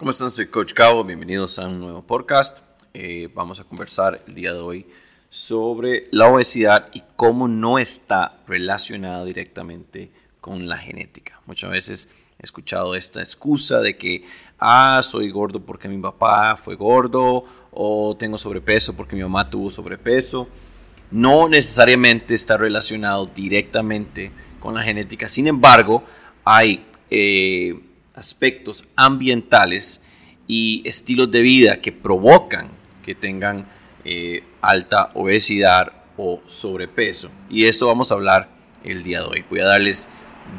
¿Cómo están? Soy Coach Cabo, bienvenidos a un nuevo podcast. Eh, vamos a conversar el día de hoy sobre la obesidad y cómo no está relacionada directamente con la genética. Muchas veces he escuchado esta excusa de que, ah, soy gordo porque mi papá fue gordo o tengo sobrepeso porque mi mamá tuvo sobrepeso. No necesariamente está relacionado directamente con la genética. Sin embargo, hay... Eh, aspectos ambientales y estilos de vida que provocan que tengan eh, alta obesidad o sobrepeso. Y esto vamos a hablar el día de hoy. Voy a darles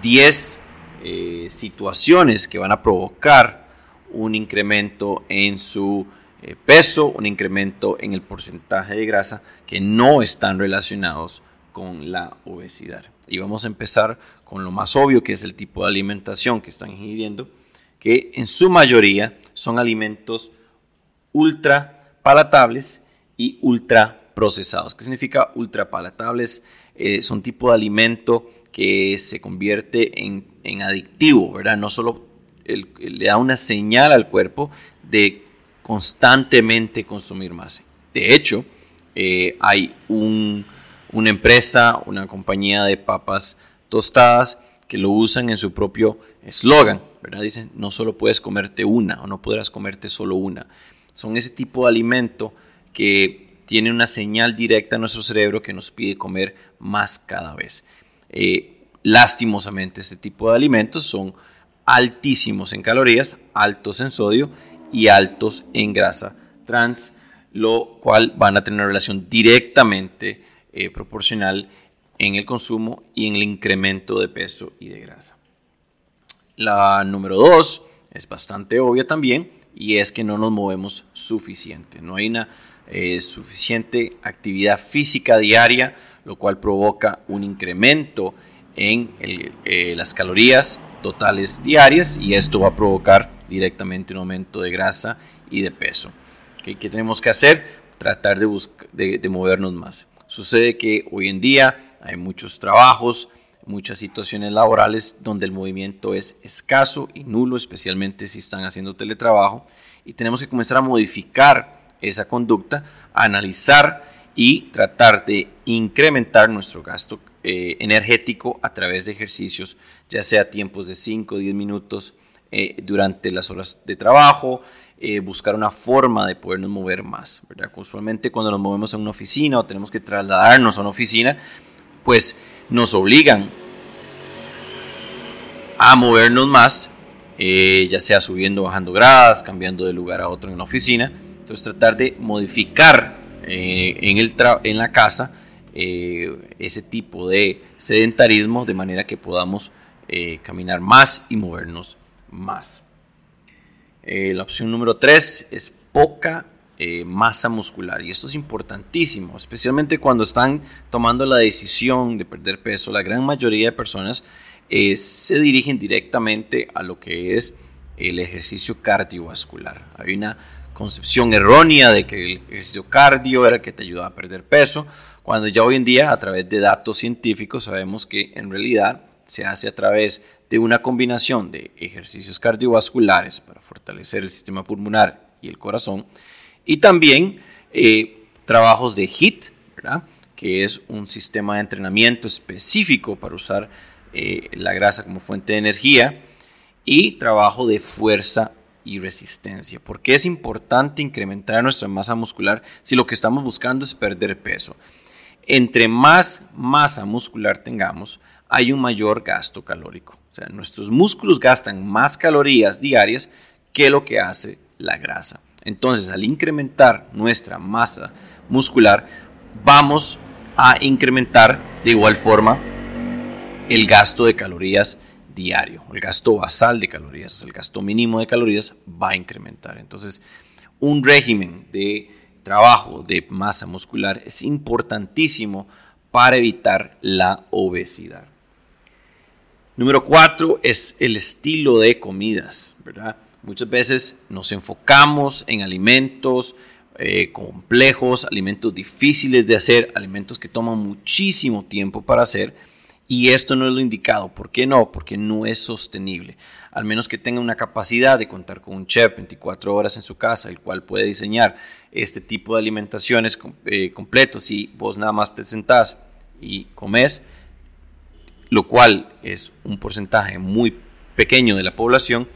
10 eh, situaciones que van a provocar un incremento en su eh, peso, un incremento en el porcentaje de grasa que no están relacionados con la obesidad. Y vamos a empezar con lo más obvio, que es el tipo de alimentación que están ingiriendo, que en su mayoría son alimentos ultra palatables y ultra procesados. ¿Qué significa ultra palatables? Eh, son tipo de alimento que se convierte en, adictivo, ¿verdad? No solo le da una señal al cuerpo de constantemente consumir más. De hecho, eh, hay una empresa, una compañía de papas tostadas que lo usan en su propio eslogan, ¿verdad? Dicen, no solo puedes comerte una o no podrás comerte solo una. Son ese tipo de alimento que tiene una señal directa a nuestro cerebro que nos pide comer más cada vez. Eh, lastimosamente, este tipo de alimentos son altísimos en calorías, altos en sodio y altos en grasa trans, lo cual van a tener una relación directamente eh, proporcional en el consumo y en el incremento de peso y de grasa. La número dos es bastante obvia también y es que no nos movemos suficiente. No hay una eh, suficiente actividad física diaria, lo cual provoca un incremento en eh, las calorías totales diarias y esto va a provocar directamente un aumento de grasa y de peso. ¿Qué tenemos que hacer? Tratar de, de movernos más. Sucede que hoy en día hay muchos trabajos, muchas situaciones laborales donde el movimiento es escaso y nulo, especialmente si están haciendo teletrabajo, y tenemos que comenzar a modificar esa conducta, analizar y tratar de incrementar nuestro gasto eh, energético a través de ejercicios, ya sea tiempos de 5 o 10 minutos eh, durante las horas de trabajo, eh, buscar una forma de podernos mover más. ¿verdad? Usualmente cuando nos movemos a una oficina o tenemos que trasladarnos a una oficina, pues nos obligan a movernos más, eh, ya sea subiendo, bajando gradas, cambiando de lugar a otro en la oficina. Entonces tratar de modificar eh, en, el en la casa ese tipo de sedentarismo de manera que podamos caminar más y movernos más. La opción número 3 es poca eh, masa muscular. Y esto es importantísimo, especialmente cuando están tomando la decisión de perder peso. La gran mayoría de personas eh, se dirigen directamente a lo que es el ejercicio cardiovascular. Hay una concepción errónea de que el ejercicio cardio era el que te ayuda a perder peso, cuando ya hoy en día a través de datos científicos sabemos que en realidad se hace a través de una combinación de ejercicios cardiovasculares para fortalecer el sistema pulmonar y el corazón y también eh, trabajos de HIT, que es un sistema de entrenamiento específico para usar eh, la grasa como fuente de energía, y trabajo de fuerza y resistencia. porque es importante incrementar nuestra masa muscular si lo que estamos buscando es perder peso? Entre más masa muscular tengamos, hay un mayor gasto calórico. O sea, nuestros músculos gastan más calorías diarias que lo que hace la grasa. Entonces, al incrementar nuestra masa muscular, vamos a incrementar de igual forma el gasto de calorías diario, el gasto basal de calorías, el gasto mínimo de calorías va a incrementar. Entonces, un régimen de trabajo de masa muscular es importantísimo para evitar la obesidad. Número cuatro es el estilo de comidas, ¿verdad? Muchas veces nos enfocamos en alimentos eh, complejos, alimentos difíciles de hacer, alimentos que toman muchísimo tiempo para hacer Y esto no es lo indicado. ¿Por qué no? Porque no es sostenible. Al menos que tenga una capacidad de contar con un chef 24 horas en su casa, el cual puede diseñar este tipo de alimentaciones eh, completos y vos nada más te sentás y comes, lo cual es un porcentaje muy pequeño de la población,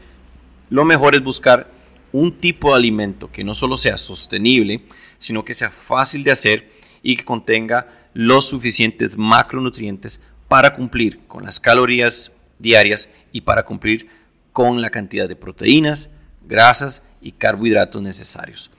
lo mejor es buscar un tipo de alimento que no solo sea sostenible, sino que sea fácil de hacer y que contenga los suficientes macronutrientes para cumplir con las calorías diarias y para cumplir con la cantidad de proteínas, grasas y carbohidratos necesarios.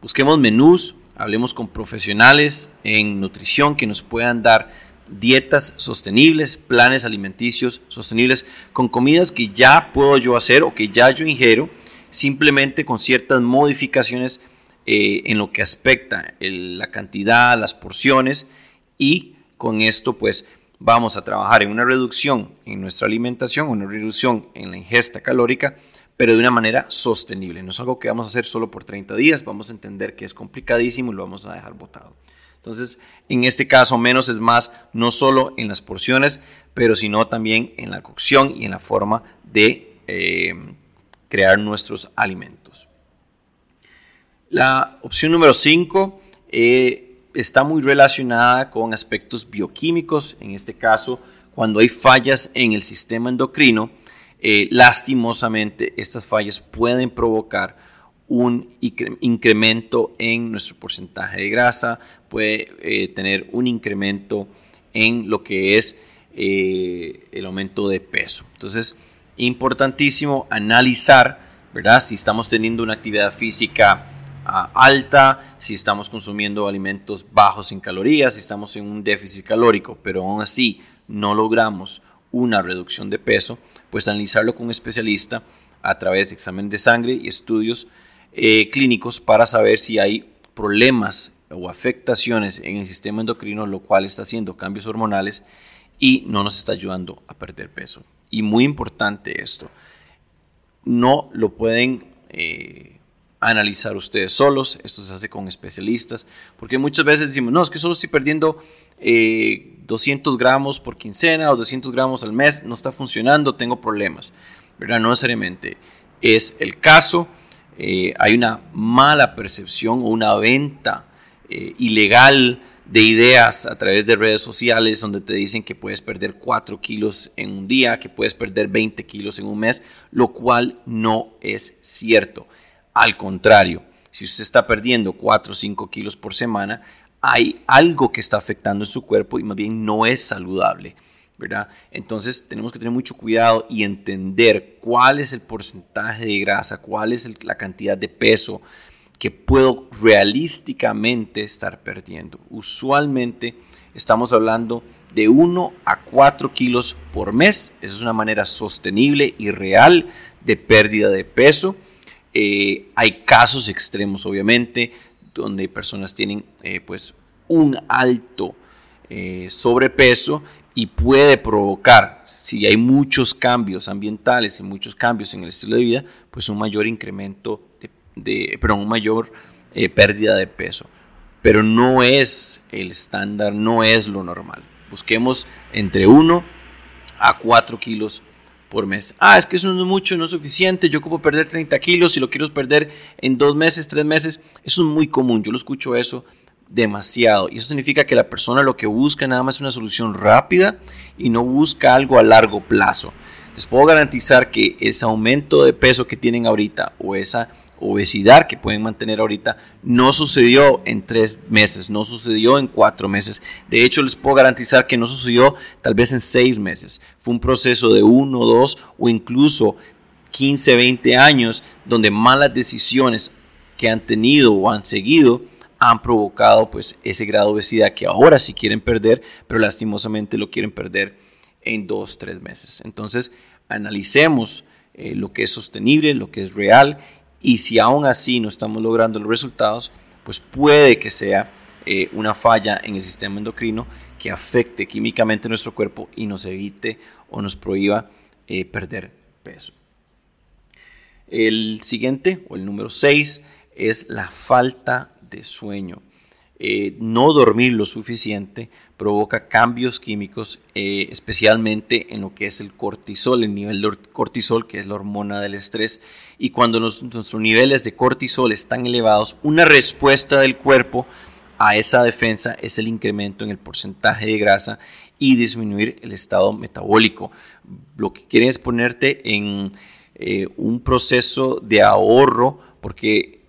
Busquemos menús, hablemos con profesionales en nutrición que nos puedan dar dietas sostenibles, planes alimenticios sostenibles con comidas que ya puedo yo hacer o que ya yo ingiero, simplemente con ciertas modificaciones eh, en lo que aspecta la cantidad, las porciones y con esto pues vamos a trabajar en una reducción en nuestra alimentación, una reducción en la ingesta calórica, pero de una manera sostenible. No es algo que vamos a hacer solo por 30 días, vamos a entender que es complicadísimo y lo vamos a dejar botado. Entonces, en este caso, menos es más, no solo en las porciones, pero sino también en la cocción y en la forma de eh, crear nuestros alimentos. La opción número 5 eh, está muy relacionada con aspectos bioquímicos, en este caso, cuando hay fallas en el sistema endocrino, eh, lastimosamente estas fallas pueden provocar un incremento en nuestro porcentaje de grasa, puede eh, tener un incremento en lo que es eh, el aumento de peso. Entonces, importantísimo analizar, ¿verdad? Si estamos teniendo una actividad física ah, alta, si estamos consumiendo alimentos bajos en calorías, si estamos en un déficit calórico, pero aún así no logramos una reducción de peso, pues analizarlo con un especialista a través de examen de sangre y estudios eh, clínicos para saber si hay problemas o afectaciones en el sistema endocrino, lo cual está haciendo cambios hormonales y no nos está ayudando a perder peso. Y muy importante esto, no lo pueden eh, analizar ustedes solos, esto se hace con especialistas, porque muchas veces decimos, no, es que solo estoy perdiendo 200 eh, gramos por quincena o 200 gramos al mes, no está funcionando, tengo problemas, ¿verdad? No necesariamente es el caso eh, hay una mala percepción o una venta eh, ilegal de ideas a través de redes sociales donde te dicen que puedes perder 4 kilos en un día, que puedes perder 20 kilos en un mes, lo cual no es cierto. Al contrario, si usted está perdiendo 4 o 5 kilos por semana, hay algo que está afectando en su cuerpo y más bien no es saludable. Entonces tenemos que tener mucho cuidado y entender cuál es el porcentaje de grasa, cuál es la cantidad de peso que puedo realísticamente estar perdiendo. Usualmente estamos hablando de 1 a 4 kilos por mes. Esa es una manera sostenible y real de pérdida de peso. Eh, hay casos extremos, obviamente, donde personas tienen eh, pues un alto eh, sobrepeso y puede provocar, si hay muchos cambios ambientales y muchos cambios en el estilo de vida, pues un mayor incremento de, perdón, un mayor eh, pérdida de peso. Pero no es el estándar, no es lo normal. Busquemos entre 1 a 4 kilos por mes. Ah, es que eso no es mucho, no es suficiente. Yo ocupo perder 30 kilos y lo quiero perder en dos meses, tres meses. Eso es muy común. Yo lo escucho eso demasiado. Y eso significa que la persona lo que busca nada más es una solución rápida y no busca algo a largo plazo. Les puedo garantizar que ese aumento de peso que tienen ahorita o esa obesidad que pueden mantener ahorita no sucedió en tres meses, no sucedió en cuatro meses. De hecho, les puedo garantizar que no sucedió tal vez en seis meses. Fue un proceso de uno, dos o incluso 15, 20 años donde malas decisiones que han tenido o han seguido han provocado pues ese grado de obesidad que ahora sí quieren perder, pero lastimosamente lo quieren perder en dos, tres meses. Entonces, analicemos eh, lo que es sostenible, lo que es real, y si aún así no estamos logrando los resultados, pues puede que sea eh, una falla en el sistema endocrino que afecte químicamente nuestro cuerpo y nos evite o nos prohíba eh, perder peso. El siguiente, o el número 6, es la falta de sueño. eh, no dormir lo suficiente provoca cambios químicos, eh, especialmente en lo que es el cortisol, el nivel de cortisol, que es la hormona del estrés. Y cuando nuestros niveles de cortisol están elevados, una respuesta del cuerpo a esa defensa es el incremento en el porcentaje de grasa y disminuir el estado metabólico. Lo que quieren es ponerte en eh, un proceso de ahorro porque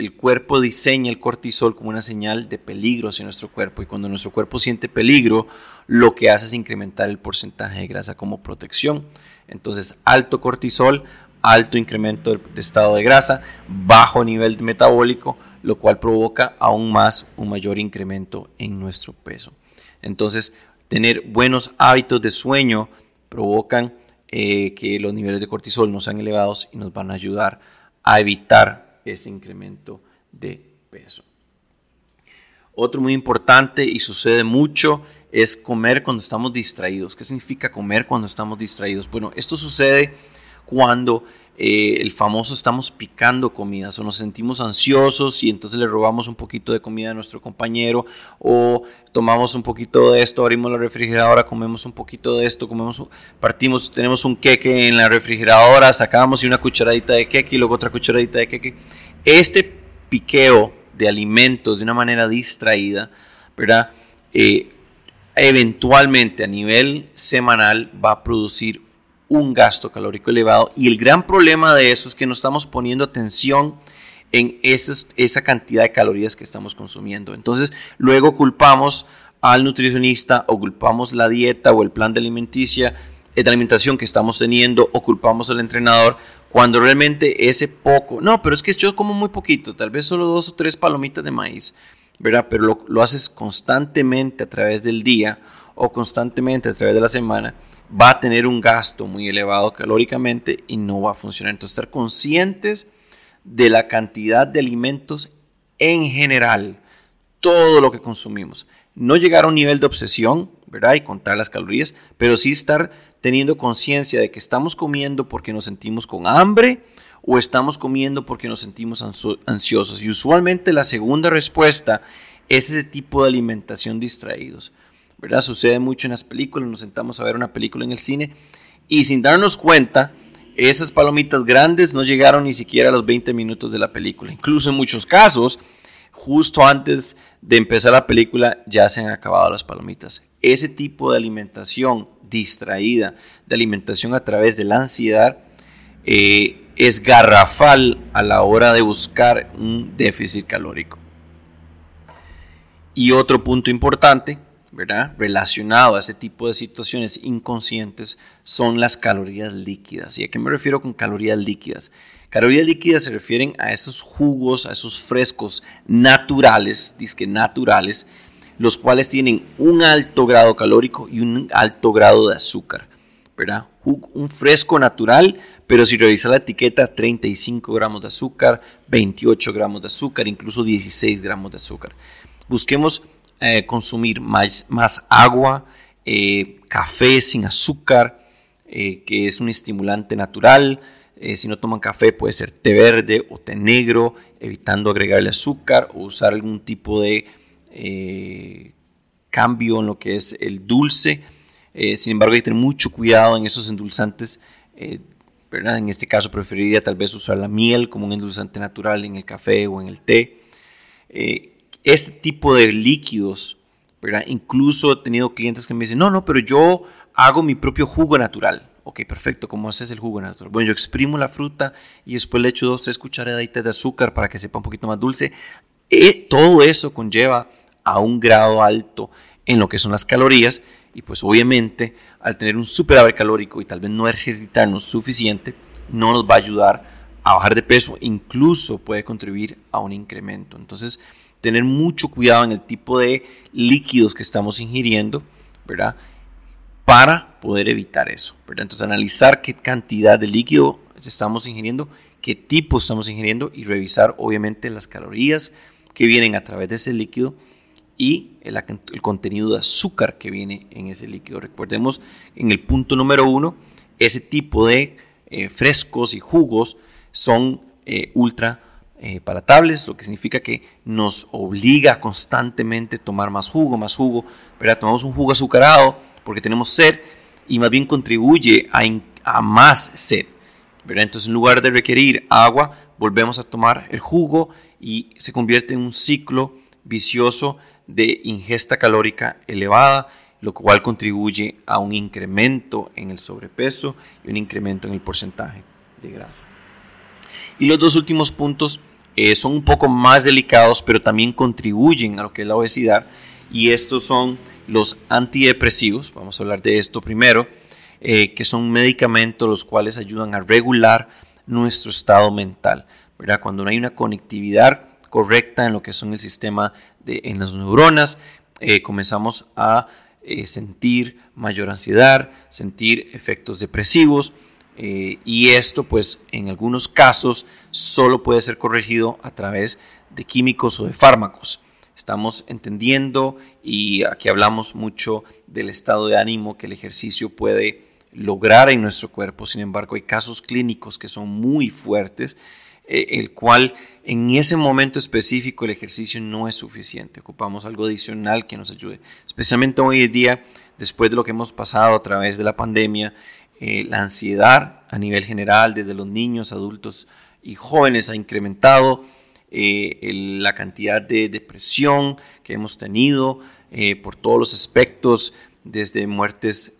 el cuerpo diseña el cortisol como una señal de peligro hacia nuestro cuerpo y cuando nuestro cuerpo siente peligro, lo que hace es incrementar el porcentaje de grasa como protección. Entonces, alto cortisol, alto incremento de estado de grasa, bajo nivel metabólico, lo cual provoca aún más un mayor incremento en nuestro peso. Entonces, tener buenos hábitos de sueño provocan eh, que los niveles de cortisol no sean elevados y nos van a ayudar a evitar ese incremento de peso. Otro muy importante y sucede mucho es comer cuando estamos distraídos. ¿Qué significa comer cuando estamos distraídos? Bueno, esto sucede cuando eh, el famoso estamos picando comidas o nos sentimos ansiosos y entonces le robamos un poquito de comida a nuestro compañero o tomamos un poquito de esto, abrimos la refrigeradora, comemos un poquito de esto, comemos, partimos, tenemos un queque en la refrigeradora, sacamos y una cucharadita de queque y luego otra cucharadita de queque. Este piqueo de alimentos de una manera distraída, ¿verdad? Eh, eventualmente a nivel semanal va a producir un gasto calórico elevado y el gran problema de eso es que no estamos poniendo atención en esa cantidad de calorías que estamos consumiendo. Entonces, luego culpamos al nutricionista o culpamos la dieta o el plan de alimenticia de alimentación que estamos teniendo o culpamos al entrenador cuando realmente ese poco, no, pero es que yo como muy poquito, tal vez solo dos o tres palomitas de maíz, ¿verdad? Pero lo haces constantemente a través del día o constantemente a través de la semana va a tener un gasto muy elevado calóricamente y no va a funcionar. Entonces, estar conscientes de la cantidad de alimentos en general, todo lo que consumimos. No llegar a un nivel de obsesión, ¿verdad? Y contar las calorías, pero sí estar teniendo conciencia de que estamos comiendo porque nos sentimos con hambre o estamos comiendo porque nos sentimos ansiosos. Y usualmente la segunda respuesta es ese tipo de alimentación distraídos. ¿Verdad? Sucede mucho en las películas, nos sentamos a ver una película en el cine y sin darnos cuenta, esas palomitas grandes no llegaron ni siquiera a los 20 minutos de la película. Incluso en muchos casos, justo antes de empezar la película ya se han acabado las palomitas. Ese tipo de alimentación distraída, de alimentación a través de la ansiedad, eh, es garrafal a la hora de buscar un déficit calórico. Y otro punto importante relacionado a ese tipo de situaciones inconscientes son las calorías líquidas. ¿Y a qué me refiero con calorías líquidas? Calorías líquidas se refieren a esos jugos, a esos frescos naturales, disque naturales, los cuales tienen un alto grado calórico y un alto grado de azúcar. Un fresco natural, pero si revisa la etiqueta, 35 gramos de azúcar, 28 gramos de azúcar, incluso 16 gramos de azúcar. Busquemos eh, consumir más, más agua, eh, café sin azúcar, eh, que es un estimulante natural. si no toman café puede ser té verde o té negro, evitando agregarle azúcar o usar algún tipo de cambio en lo que es el dulce. sin embargo, hay que tener mucho cuidado en esos endulzantes. En este caso preferiría tal vez usar la miel como un endulzante natural en el café o en el té este tipo de líquidos, ¿verdad? Incluso he tenido clientes que me dicen, no, no, pero yo hago mi propio jugo natural. Ok, perfecto, ¿cómo haces el jugo natural? Bueno, yo exprimo la fruta y después le echo dos, tres cucharaditas de azúcar para que sepa un poquito más dulce. Eh, todo eso conlleva a un grado alto en lo que son las calorías y pues obviamente al tener un superávit calórico y tal vez no ejercitarnos suficiente, no nos va a ayudar a bajar de peso, incluso puede contribuir a un incremento. Entonces, tener mucho cuidado en el tipo de líquidos que estamos ingiriendo, ¿verdad? Para poder evitar eso, ¿verdad? Entonces, analizar qué cantidad de líquido estamos ingiriendo, qué tipo estamos ingiriendo y revisar, obviamente, las calorías que vienen a través de ese líquido y el, contenido de azúcar que viene en ese líquido. Recordemos en el punto número uno, ese tipo de eh, frescos y jugos son eh, ultra eh, palatables, lo que significa que nos obliga constantemente a tomar más jugo, más jugo, ¿verdad? Tomamos un jugo azucarado porque tenemos sed y más bien contribuye a, a más sed, ¿verdad? Entonces en lugar de requerir agua, volvemos a tomar el jugo y se convierte en un ciclo vicioso de ingesta calórica elevada, lo cual contribuye a un incremento en el sobrepeso y un incremento en el porcentaje de grasa. Y los dos últimos puntos eh, son un poco más delicados, pero también contribuyen a lo que es la obesidad. Y estos son los antidepresivos, vamos a hablar de esto primero, eh, que son medicamentos los cuales ayudan a regular nuestro estado mental. ¿verdad? Cuando no hay una conectividad correcta en lo que son el sistema de, en las neuronas, eh, comenzamos a sentir mayor ansiedad, sentir efectos depresivos, y esto, pues, en algunos casos solo puede ser corregido a través de químicos o de fármacos. Estamos entendiendo y aquí hablamos mucho del estado de ánimo que el ejercicio puede lograr en nuestro cuerpo. Sin embargo, hay casos clínicos que son muy fuertes, eh, el cual en ese momento específico el ejercicio no es suficiente. Ocupamos algo adicional que nos ayude, especialmente hoy en día, después de lo que hemos pasado a través de la pandemia eh, la ansiedad a nivel general, desde los niños, adultos y jóvenes, ha incrementado. Eh, la cantidad de depresión que hemos tenido eh, por todos los aspectos, desde muertes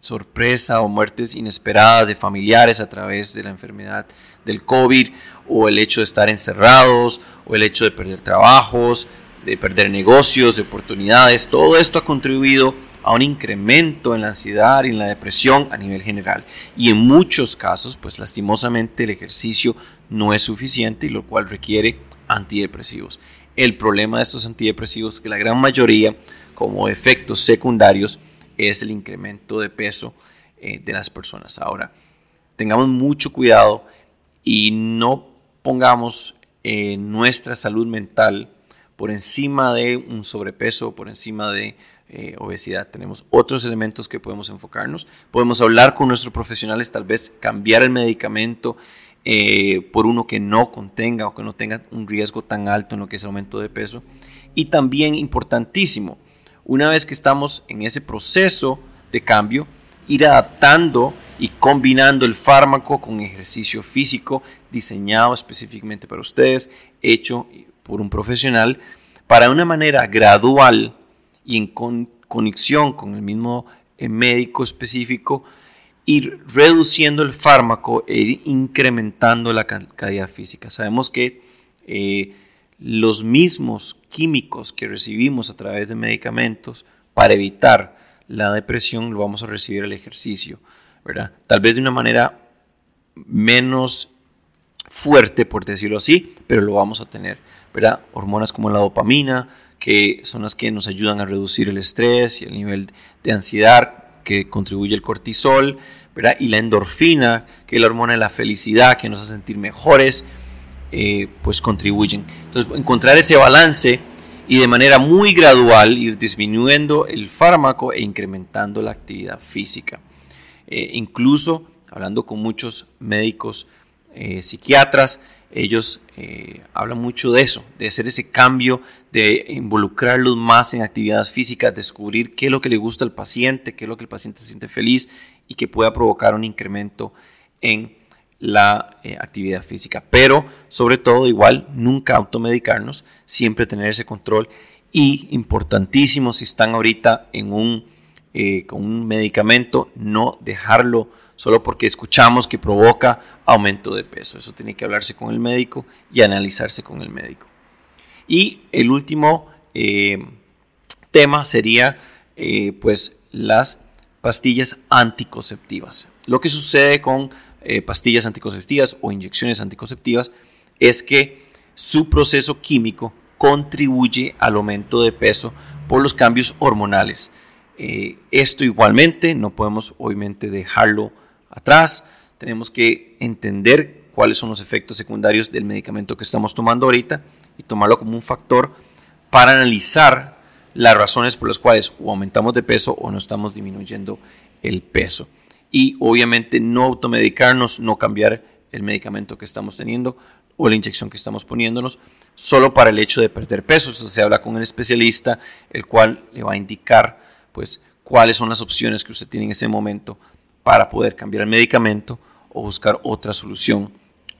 sorpresa o muertes inesperadas de familiares a través de la enfermedad del COVID, o el hecho de estar encerrados, o el hecho de perder trabajos, de perder negocios, de oportunidades, todo esto ha contribuido a un incremento en la ansiedad y en la depresión a nivel general. Y en muchos casos, pues lastimosamente el ejercicio no es suficiente y lo cual requiere antidepresivos. El problema de estos antidepresivos es que la gran mayoría, como efectos secundarios, es el incremento de peso eh, de las personas. Ahora, tengamos mucho cuidado y no pongamos eh, nuestra salud mental por encima de un sobrepeso, por encima de eh, obesidad. Tenemos otros elementos que podemos enfocarnos. Podemos hablar con nuestros profesionales, tal vez cambiar el medicamento eh, por uno que no contenga o que no tenga un riesgo tan alto en lo que es aumento de peso. Y también importantísimo, una vez que estamos en ese proceso de cambio, ir adaptando y combinando el fármaco con ejercicio físico diseñado específicamente para ustedes, hecho por un profesional, para una manera gradual y en conexión con el mismo eh, médico específico, ir reduciendo el fármaco e ir incrementando la calidad física. Sabemos que eh, los mismos químicos que recibimos a través de medicamentos para evitar la depresión lo vamos a recibir al ejercicio, ¿verdad? Tal vez de una manera menos fuerte, por decirlo así, pero lo vamos a tener, ¿verdad? Hormonas como la dopamina, que son las que nos ayudan a reducir el estrés y el nivel de ansiedad que contribuye el cortisol, ¿verdad? y la endorfina, que es la hormona de la felicidad, que nos hace sentir mejores, eh, pues contribuyen. Entonces, encontrar ese balance y de manera muy gradual ir disminuyendo el fármaco e incrementando la actividad física. Eh, incluso hablando con muchos médicos, eh, psiquiatras, ellos eh, hablan mucho de eso, de hacer ese cambio, de involucrarlos más en actividades físicas, descubrir qué es lo que le gusta al paciente, qué es lo que el paciente siente feliz y que pueda provocar un incremento en la eh, actividad física. Pero sobre todo, igual, nunca automedicarnos, siempre tener ese control y importantísimo si están ahorita en un, con un medicamento, no dejarlo solo porque escuchamos que provoca aumento de peso. Eso tiene que hablarse con el médico y analizarse con el médico. Y el último eh, tema sería eh, pues las pastillas anticonceptivas. Lo que sucede con eh, pastillas anticonceptivas o inyecciones anticonceptivas es que su proceso químico contribuye al aumento de peso por los cambios hormonales. esto igualmente no podemos obviamente dejarlo atrás, tenemos que entender cuáles son los efectos secundarios del medicamento que estamos tomando ahorita y tomarlo como un factor para analizar las razones por las cuales o aumentamos de peso o no estamos disminuyendo el peso. Y obviamente no automedicarnos, no cambiar el medicamento que estamos teniendo o la inyección que estamos poniéndonos solo para el hecho de perder peso. Eso se habla con el especialista, el cual le va a indicar pues cuáles son las opciones que usted tiene en ese momento para poder cambiar el medicamento o buscar otra solución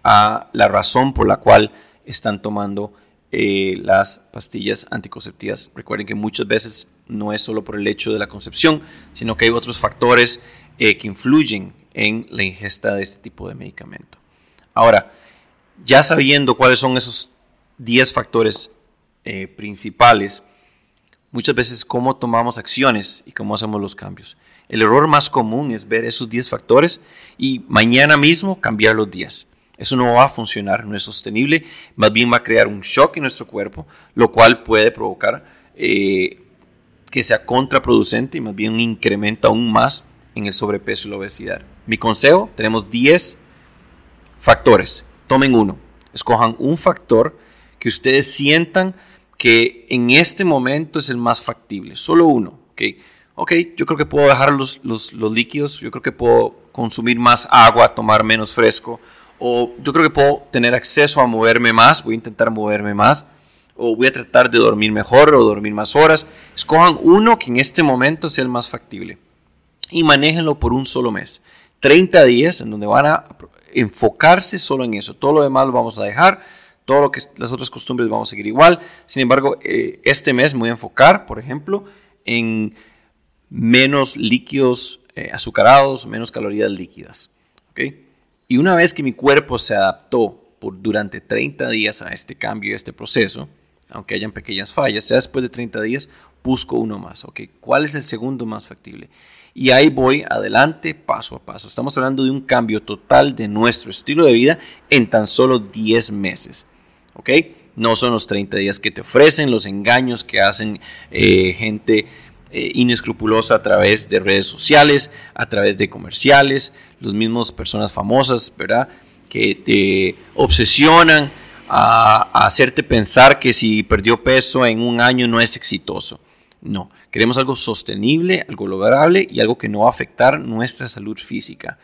a la razón por la cual están tomando eh, las pastillas anticonceptivas. Recuerden que muchas veces no es solo por el hecho de la concepción, sino que hay otros factores eh, que influyen en la ingesta de este tipo de medicamento. Ahora, ya sabiendo cuáles son esos 10 factores eh, principales, muchas veces cómo tomamos acciones y cómo hacemos los cambios. El error más común es ver esos 10 factores y mañana mismo cambiar los 10. Eso no va a funcionar, no es sostenible, más bien va a crear un shock en nuestro cuerpo, lo cual puede provocar eh, que sea contraproducente y más bien un incremento aún más en el sobrepeso y la obesidad. Mi consejo, tenemos 10 factores. Tomen uno, escojan un factor que ustedes sientan que en este momento es el más factible, solo uno. ¿okay? Ok, yo creo que puedo dejar los, los, los líquidos, yo creo que puedo consumir más agua, tomar menos fresco, o yo creo que puedo tener acceso a moverme más, voy a intentar moverme más, o voy a tratar de dormir mejor o dormir más horas. Escojan uno que en este momento sea el más factible y manéjenlo por un solo mes. 30 días en donde van a enfocarse solo en eso. Todo lo demás lo vamos a dejar, todo lo que las otras costumbres vamos a seguir igual. Sin embargo, eh, este mes me voy a enfocar, por ejemplo, en menos líquidos eh, azucarados, menos calorías líquidas. ¿okay? Y una vez que mi cuerpo se adaptó por, durante 30 días a este cambio, a este proceso, aunque hayan pequeñas fallas, ya después de 30 días busco uno más. ¿okay? ¿Cuál es el segundo más factible? Y ahí voy adelante, paso a paso. Estamos hablando de un cambio total de nuestro estilo de vida en tan solo 10 meses. ¿ok? No son los 30 días que te ofrecen, los engaños que hacen eh, gente eh, inescrupulosa a través de redes sociales, a través de comerciales, los mismos personas famosas, ¿verdad? Que te obsesionan a, hacerte pensar que si perdió peso en un año no es exitoso. No, queremos algo sostenible, algo lograble y algo que no va a afectar nuestra salud física.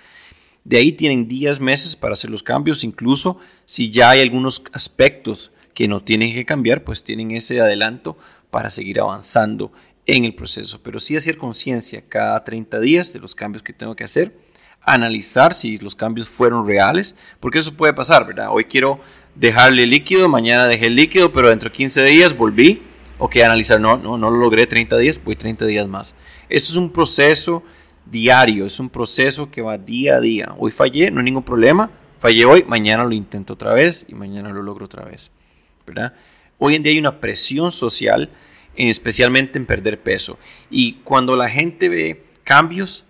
De ahí tienen días, meses para hacer los cambios, incluso si ya hay algunos aspectos que no tienen que cambiar, pues tienen ese adelanto para seguir avanzando en el proceso, pero sí hacer conciencia cada 30 días de los cambios que tengo que hacer, analizar si los cambios fueron reales, porque eso puede pasar, ¿verdad? Hoy quiero dejarle líquido, mañana dejé el líquido, pero dentro de 15 días volví, ok, analizar, no, no, no lo logré 30 días, voy 30 días más. Eso es un proceso diario, es un proceso que va día a día. Hoy fallé, no hay ningún problema, fallé hoy, mañana lo intento otra vez y mañana lo logro otra vez, ¿verdad? Hoy en día hay una presión social especialmente en perder peso. Y cuando la gente ve cambios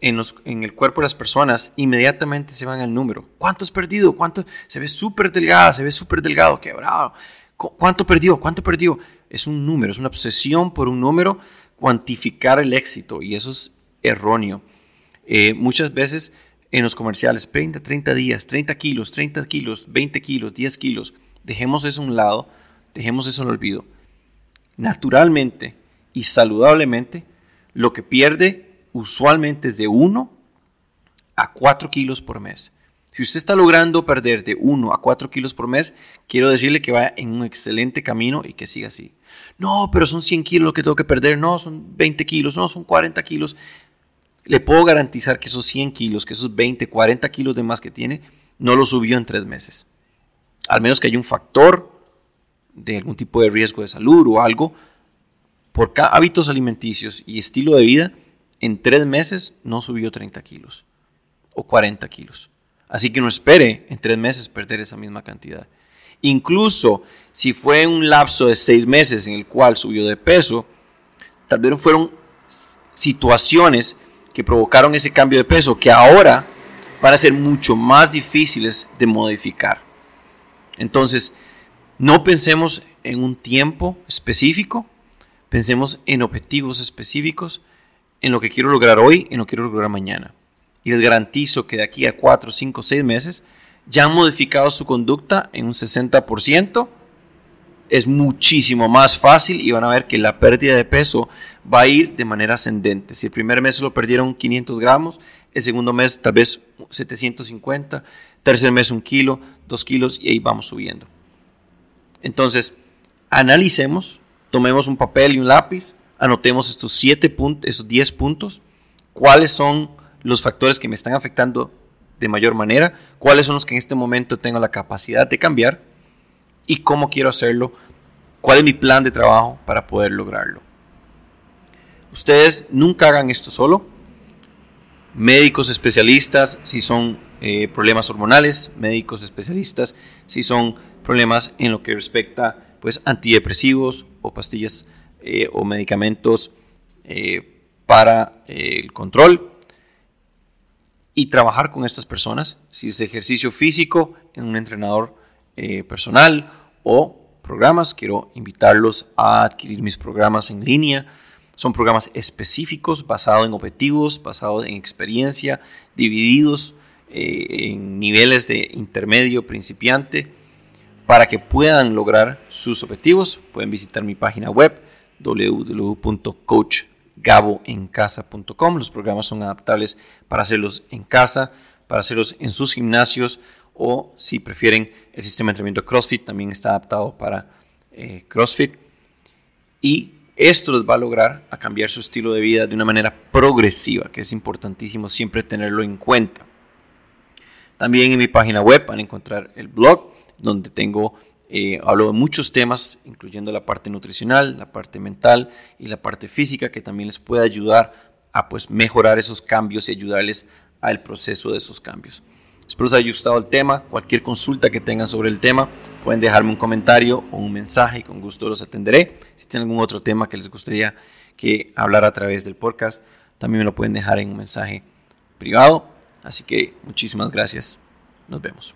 en, el cuerpo de las personas, inmediatamente se van al número. ¿Cuánto has perdido? ¿Cuánto? Se ve súper delgada, se ve súper delgado, quebrado. ¿Cuánto perdió? ¿Cuánto perdió? Es un número, es una obsesión por un número, cuantificar el éxito y eso es erróneo. Eh, muchas veces en los comerciales, 30, 30 días, 30 kilos, 30 kilos, 20 kilos, 10 kilos, dejemos eso a un lado, dejemos eso el olvido naturalmente y saludablemente, lo que pierde usualmente es de 1 a 4 kilos por mes. Si usted está logrando perder de 1 a 4 kilos por mes, quiero decirle que va en un excelente camino y que siga así. No, pero son 100 kilos lo que tengo que perder. No, son 20 kilos. No, son 40 kilos. Le puedo garantizar que esos 100 kilos, que esos 20, 40 kilos de más que tiene, no lo subió en 3 meses. Al menos que haya un factor de algún tipo de riesgo de salud o algo, por hábitos alimenticios y estilo de vida, en tres meses no subió 30 kilos o 40 kilos. Así que no espere en tres meses perder esa misma cantidad. Incluso si fue un lapso de seis meses en el cual subió de peso, tal vez fueron situaciones que provocaron ese cambio de peso que ahora van a ser mucho más difíciles de modificar. Entonces, no pensemos en un tiempo específico, pensemos en objetivos específicos, en lo que quiero lograr hoy, en lo que quiero lograr mañana. Y les garantizo que de aquí a 4, 5, 6 meses ya han modificado su conducta en un 60%. Es muchísimo más fácil y van a ver que la pérdida de peso va a ir de manera ascendente. Si el primer mes lo perdieron 500 gramos, el segundo mes tal vez 750, tercer mes un kilo, dos kilos y ahí vamos subiendo. Entonces, analicemos, tomemos un papel y un lápiz, anotemos estos siete puntos, estos 10 puntos, cuáles son los factores que me están afectando de mayor manera, cuáles son los que en este momento tengo la capacidad de cambiar y cómo quiero hacerlo, cuál es mi plan de trabajo para poder lograrlo. Ustedes nunca hagan esto solo. Médicos especialistas si son eh, problemas hormonales, médicos especialistas si son problemas en lo que respecta pues antidepresivos o pastillas eh, o medicamentos eh, para el control y trabajar con estas personas, si es ejercicio físico en un entrenador personal o programas, quiero invitarlos a adquirir mis programas en línea. Son programas específicos basados en objetivos, basados en experiencia, divididos eh, en niveles de intermedio, principiante, para que puedan lograr sus objetivos. Pueden visitar mi página web www.coachgaboencasa.com. Los programas son adaptables para hacerlos en casa, para hacerlos en sus gimnasios o si prefieren el sistema de entrenamiento CrossFit, también está adaptado para eh, CrossFit. Y esto les va a lograr a cambiar su estilo de vida de una manera progresiva, que es importantísimo siempre tenerlo en cuenta. También en mi página web van a encontrar el blog, donde tengo, eh, hablo de muchos temas, incluyendo la parte nutricional, la parte mental y la parte física, que también les puede ayudar a pues, mejorar esos cambios y ayudarles al proceso de esos cambios. Espero les haya gustado el tema. Cualquier consulta que tengan sobre el tema, pueden dejarme un comentario o un mensaje y con gusto los atenderé. Si tienen algún otro tema que les gustaría que hablara a través del podcast, también me lo pueden dejar en un mensaje privado. Así que muchísimas gracias. Nos vemos.